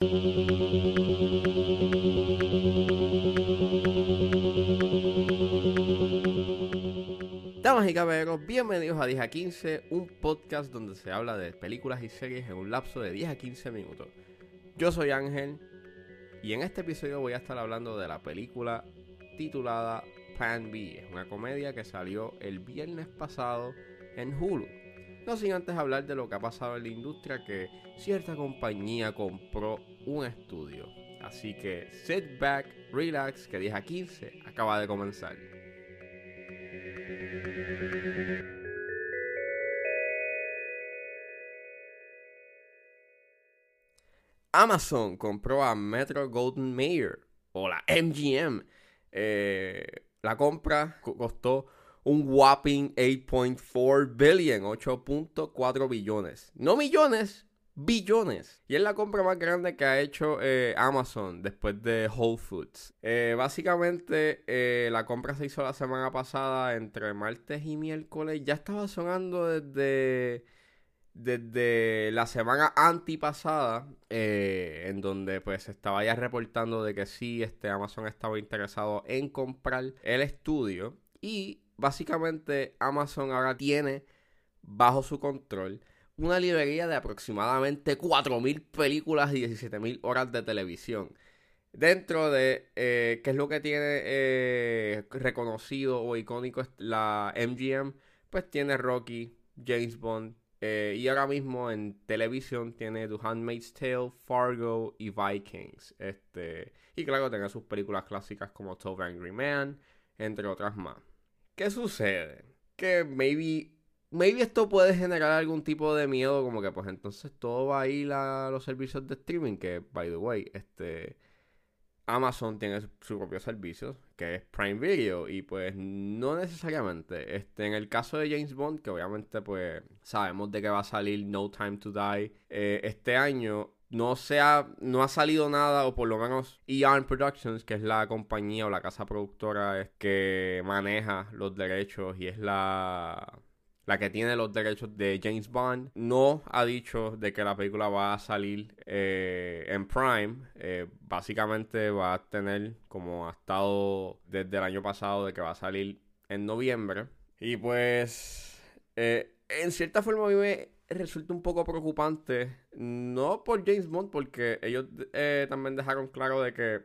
Damas y caballeros, bienvenidos a 10 a 15, un podcast donde se habla de películas y series en un lapso de 10 a 15 minutos. Yo soy Ángel y en este episodio voy a estar hablando de la película titulada Plan B. Es una comedia que salió el viernes pasado en Hulu. No sin antes hablar de lo que ha pasado en la industria que cierta compañía compró un estudio. Así que sit back, relax, que 10 a 15 acaba de comenzar. Amazon compró a Metro Golden Mayer o la MGM. Eh, la compra costó un whopping 8.4 billion, 8.4 billones. No millones, billones. Y es la compra más grande que ha hecho eh, Amazon después de Whole Foods. Eh, básicamente, eh, la compra se hizo la semana pasada entre martes y miércoles. Ya estaba sonando desde, desde la semana antipasada, en donde pues estaba ya reportando de que sí, este Amazon estaba interesado en comprar el estudio. Y básicamente Amazon ahora tiene bajo su control una librería de aproximadamente 4.000 películas y 17.000 horas de televisión. Dentro de, eh, ¿qué es lo que tiene eh, reconocido o icónico la MGM? Pues tiene Rocky, James Bond, eh, y ahora mismo en televisión tiene The Handmaid's Tale, Fargo y Vikings. Este, y claro, tiene sus películas clásicas como 12 Angry Man, entre otras más. ¿Qué sucede? Que maybe, maybe esto puede generar algún tipo de miedo, como que pues entonces todo va a ir a los servicios de streaming, que by the way, este Amazon tiene su, propio servicio, que es Prime Video, y pues no necesariamente. Este, en el caso de James Bond, que obviamente pues sabemos de que va a salir No Time to Die eh, este año, no, se ha, no ha salido nada, o por lo menos EARN Productions, que es la compañía o la casa productora que maneja los derechos y es la, la que tiene los derechos de James Bond, no ha dicho de que la película va a salir eh, en Prime. Eh, básicamente va a tener, como ha estado desde el año pasado, de que va a salir en noviembre. Y pues, eh, en cierta forma a mí me resulta un poco preocupante, no por James Bond, porque ellos también dejaron claro de que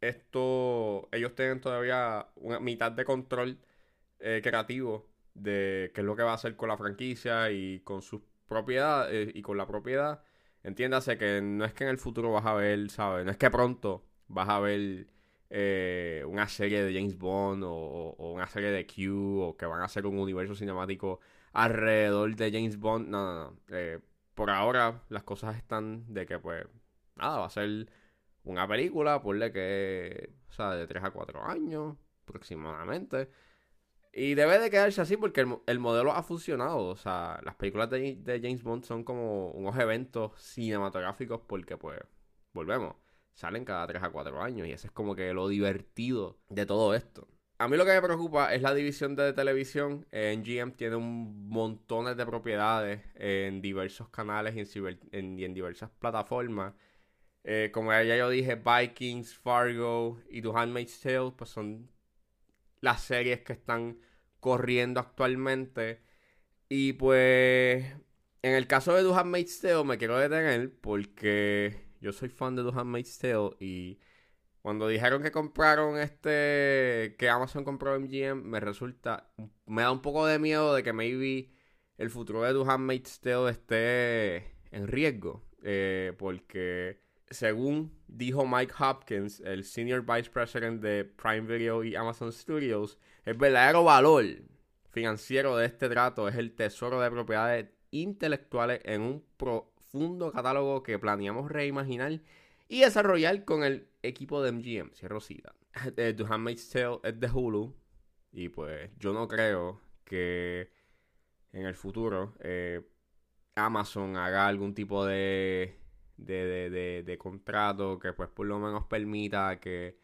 esto, ellos tienen todavía una mitad de control creativo de qué es lo que va a hacer con la franquicia y con sus propiedades y con la propiedad. Entiéndase que no es que en el futuro vas a ver, ¿sabes? No es que pronto vas a ver eh, una serie de James Bond o, una serie de Q o que van a hacer un universo cinemático alrededor de James Bond. No, no, no. Eh, por ahora las cosas están de que pues nada, va a ser una película, ponle que, o sea, de 3 a 4 años aproximadamente. Y debe de quedarse así porque el, modelo ha funcionado. O sea, las películas de, James Bond son como unos eventos cinematográficos porque, pues, volvemos, salen cada 3 a 4 años y ese es como que lo divertido de todo esto. A mí lo que me preocupa es la división de televisión. En GM tiene un montón de propiedades en diversos canales y en, en, diversas plataformas. Eh, como ya yo dije, Vikings, Fargo y The Handmaid's Tale, pues son las series que están corriendo actualmente. Y pues, en el caso de The Handmaid's me quiero detener porque yo soy fan de The Handmaid's y cuando dijeron que compraron este, que Amazon compró MGM, me resulta, me da un poco de miedo de que maybe el futuro de The Handmaid's esté en riesgo. Eh, porque según dijo Mike Hopkins, el Senior Vice President de Prime Video y Amazon Studios, el verdadero valor financiero de este trato es el tesoro de propiedades intelectuales en un profundo catálogo que planeamos reimaginar y desarrollar con el equipo de MGM. Cierro cita. The Handmaid's Tale es de Hulu y pues yo no creo que en el futuro eh, Amazon haga algún tipo de de, de, de, contrato que pues por lo menos permita que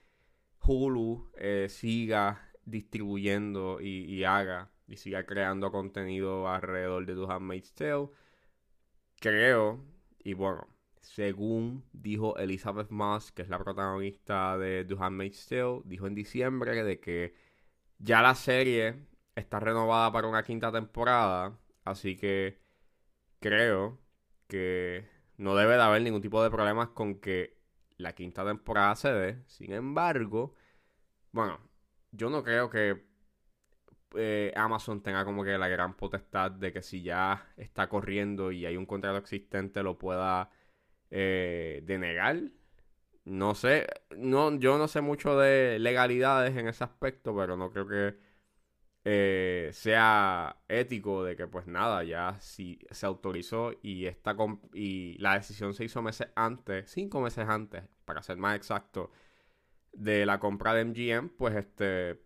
Hulu eh, siga distribuyendo y, haga y siga creando contenido alrededor de The Handmaid's Tale. Creo, y bueno, según dijo Elizabeth Moss, que es la protagonista de The Handmaid's Tale, dijo en diciembre de que ya la serie está renovada para una quinta temporada, así que creo que no debe de haber ningún tipo de problemas con que la quinta temporada se dé. Sin embargo, bueno, yo no creo que eh, Amazon tenga como que la gran potestad de que si ya está corriendo y hay un contrato existente lo pueda eh, denegar. No sé, no, yo no sé mucho de legalidades en ese aspecto, pero no creo que eh, sea ético de que pues nada, ya si se autorizó y, esta y la decisión se hizo meses antes, cinco meses antes, para ser más exacto, de la compra de MGM, pues este,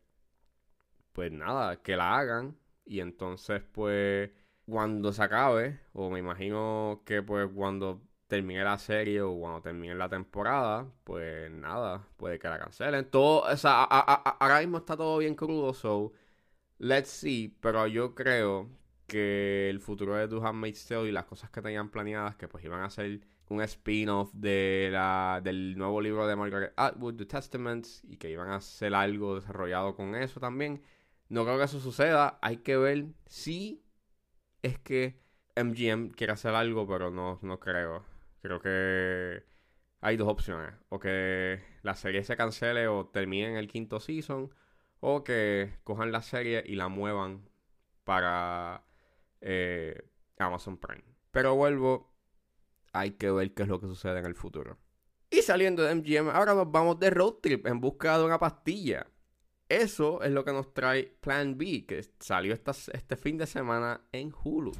pues nada, que la hagan y entonces pues cuando se acabe, o me imagino que pues cuando termine la serie o cuando termine la temporada, pues nada, puede que la cancelen. Todo, o sea, ahora mismo está todo bien crudo, so let's see, pero yo creo que el futuro de The Handmaid's Tale y las cosas que tenían planeadas, que pues iban a ser un spin-off de la, del nuevo libro de Margaret Atwood, The Testaments, y que iban a hacer algo desarrollado con eso también. No creo que eso suceda. Hay que ver si es que MGM quiere hacer algo, pero no, no creo. Creo que hay dos opciones. O que la serie se cancele o termine en el quinto season. O que cojan la serie y la muevan para eh, Amazon Prime. Pero vuelvo, hay que ver qué es lo que sucede en el futuro. Y saliendo de MGM, ahora nos vamos de road trip en busca de una pastilla. Eso es lo que nos trae Plan B, que salió esta, este fin de semana en Hulu.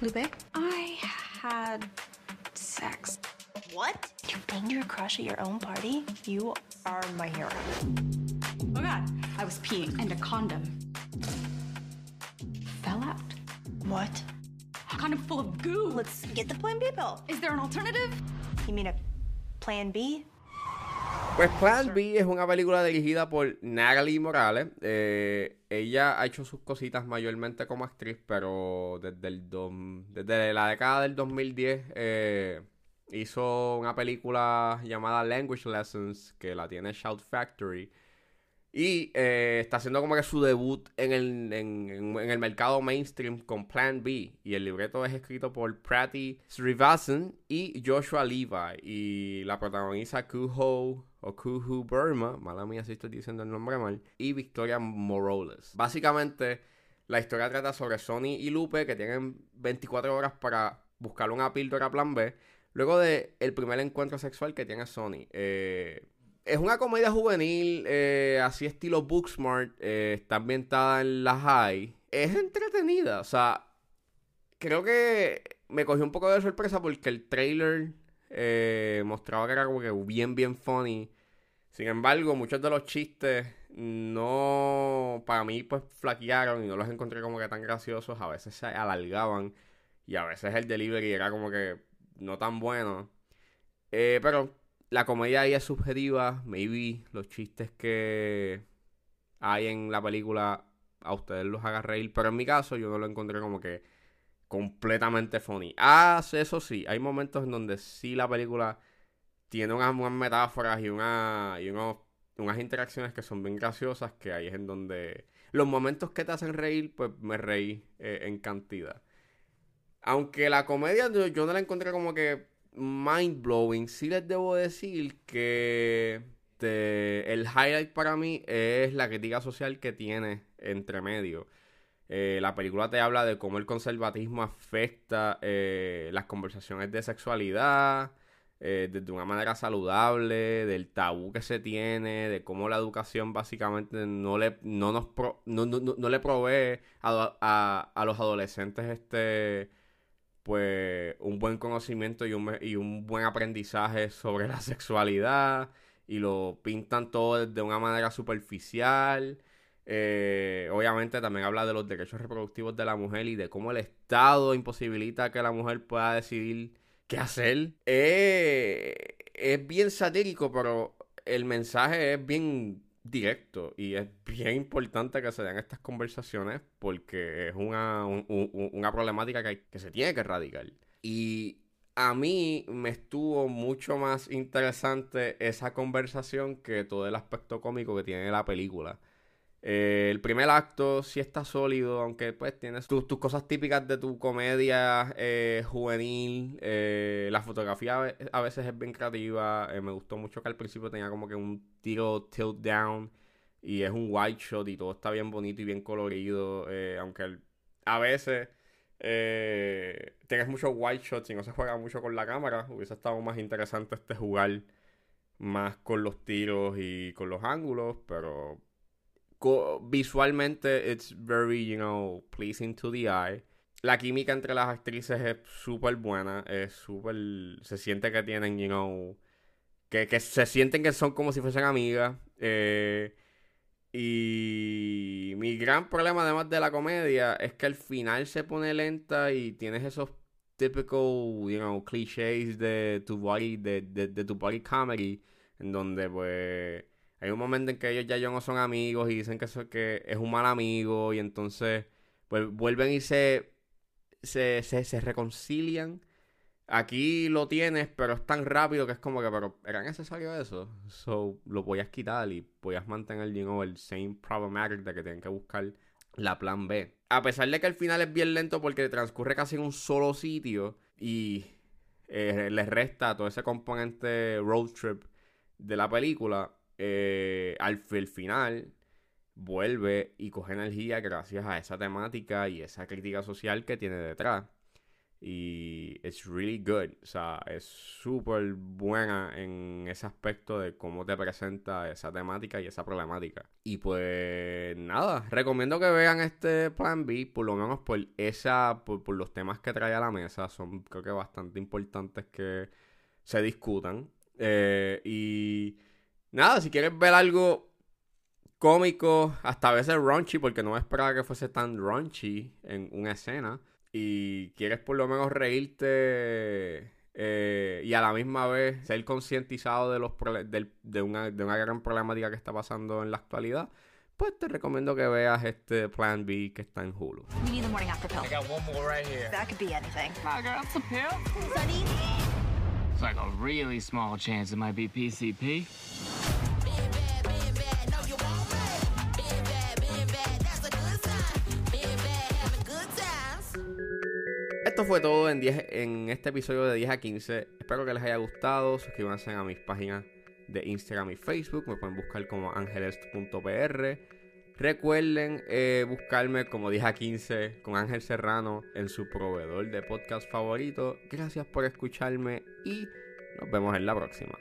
Lupe, I had sex. What? You banged your crush at your own party? You are my hero. Oh god, I was peeing and a condom Fell out. What? A condom full of goo. Let's get the Plan B pill. Is there an alternative? You mean a Plan B? Pues Plan B es una película dirigida por Natalie Morales. Eh, ella ha hecho sus cositas mayormente como actriz, pero desde, el desde la década del 2010 eh, hizo una película llamada Language Lessons, que la tiene Shout Factory. Y eh, está haciendo como que su debut en el, en, el mercado mainstream con Plan B. Y el libreto es escrito por Prati Srivasan y Joshua Levi. Y la protagoniza Kuho o Kuhu Burma, mala mía si estoy diciendo el nombre mal, y Victoria Morales. Básicamente, la historia trata sobre Sony y Lupe que tienen 24 horas para buscar una píldora plan B. Luego de el primer encuentro sexual que tiene Sony. Eh, es una comedia juvenil, eh, así estilo Booksmart, eh, está ambientada en la high. Es entretenida, o sea, creo que me cogió un poco de sorpresa porque el trailer eh, mostraba que era como que bien, bien funny. Sin embargo, muchos de los chistes no, para mí, pues flaquearon y no los encontré como que tan graciosos. A veces se alargaban y a veces el delivery era como que no tan bueno. pero la comedia ahí es subjetiva. Maybe los chistes que hay en la película a ustedes los haga reír. Pero en mi caso, yo no lo encontré como que completamente funny. Ah, eso sí, hay momentos en donde sí la película tiene unas, metáforas y, una, y unas interacciones que son bien graciosas. Que ahí es en donde los momentos que te hacen reír, pues me reí eh, en cantidad. Aunque la comedia yo no la encontré como que mind blowing. Sí les debo decir que este, el highlight para mí es la crítica social que tiene entre medio. Eh, la película te habla de cómo el conservatismo afecta eh, las conversaciones de sexualidad eh, desde una manera saludable, del tabú que se tiene, de cómo la educación básicamente no le, no nos no, le provee a, a, los adolescentes este pues un buen conocimiento y un, y un buen aprendizaje sobre la sexualidad y lo pintan todo de una manera superficial. Eh, obviamente también habla de los derechos reproductivos de la mujer y de cómo el Estado imposibilita que la mujer pueda decidir qué hacer. Eh, es bien satírico, pero el mensaje es bien directo y es bien importante que se den estas conversaciones porque es una, una problemática que, que se tiene que erradicar. Y a mí me estuvo mucho más interesante esa conversación que todo el aspecto cómico que tiene la película. Eh, el primer acto sí está sólido, aunque pues tienes tus, cosas típicas de tu comedia eh, juvenil. Eh, la fotografía a veces es bien creativa. me gustó mucho que al principio tenía como que un tiro tilt down y es un white shot y todo está bien bonito y bien colorido. aunque a veces tienes muchos white shots y no se juega mucho con la cámara, hubiese estado más interesante este jugar más con los tiros y con los ángulos, pero visualmente it's very, you know, pleasing to the eye. La química entre las actrices es súper buena, es súper... Se siente que tienen, you know... Que, que, se sienten que son como si fuesen amigas. Eh, y mi gran problema además de la comedia es que al final se pone lenta y tienes esos typical, you know, clichés de tu body, de, de, de tu body comedy, en donde pues hay un momento en que ellos ya no son amigos y dicen que, eso, que es un mal amigo y entonces pues, vuelven y se, se, se, reconcilian. Aquí lo tienes, pero es tan rápido que es como que, pero ¿era necesario eso? So, lo podías quitar y podías mantener, el same problematic de que tienen que buscar la plan B. A pesar de que el final es bien lento porque transcurre casi en un solo sitio y eh, le resta todo ese componente road trip de la película, eh, al, final vuelve y coge energía gracias a esa temática y esa crítica social que tiene detrás. Y es really good. O sea, es súper buena en ese aspecto de cómo te presenta esa temática y esa problemática. Y pues nada, recomiendo que vean este Plan B, por lo menos por esa, por, los temas que trae a la mesa. Son creo que bastante importantes que se discutan. Eh, y Nada, si quieres ver algo cómico, hasta a veces raunchy, porque no esperaba que fuese tan raunchy en una escena. Y quieres por lo menos reírte eh, y a la misma vez ser concientizado de, los de, una, de una gran problemática que está pasando en la actualidad, pues te recomiendo que veas este Plan B que está en Hulu. We need the morning after pill. I got one more right here. That could be anything. I got some pill. Sunny. It's like a really small chance it might be PCP. Esto fue todo en, 10, en este episodio de 10 a 15. Espero que les haya gustado. Suscríbanse a mis páginas de Instagram y Facebook. Me pueden buscar como angelest.pr. Recuerden eh, buscarme como 10 a 15 con Ángel Serrano en su proveedor de podcast favorito. Gracias por escucharme y nos vemos en la próxima.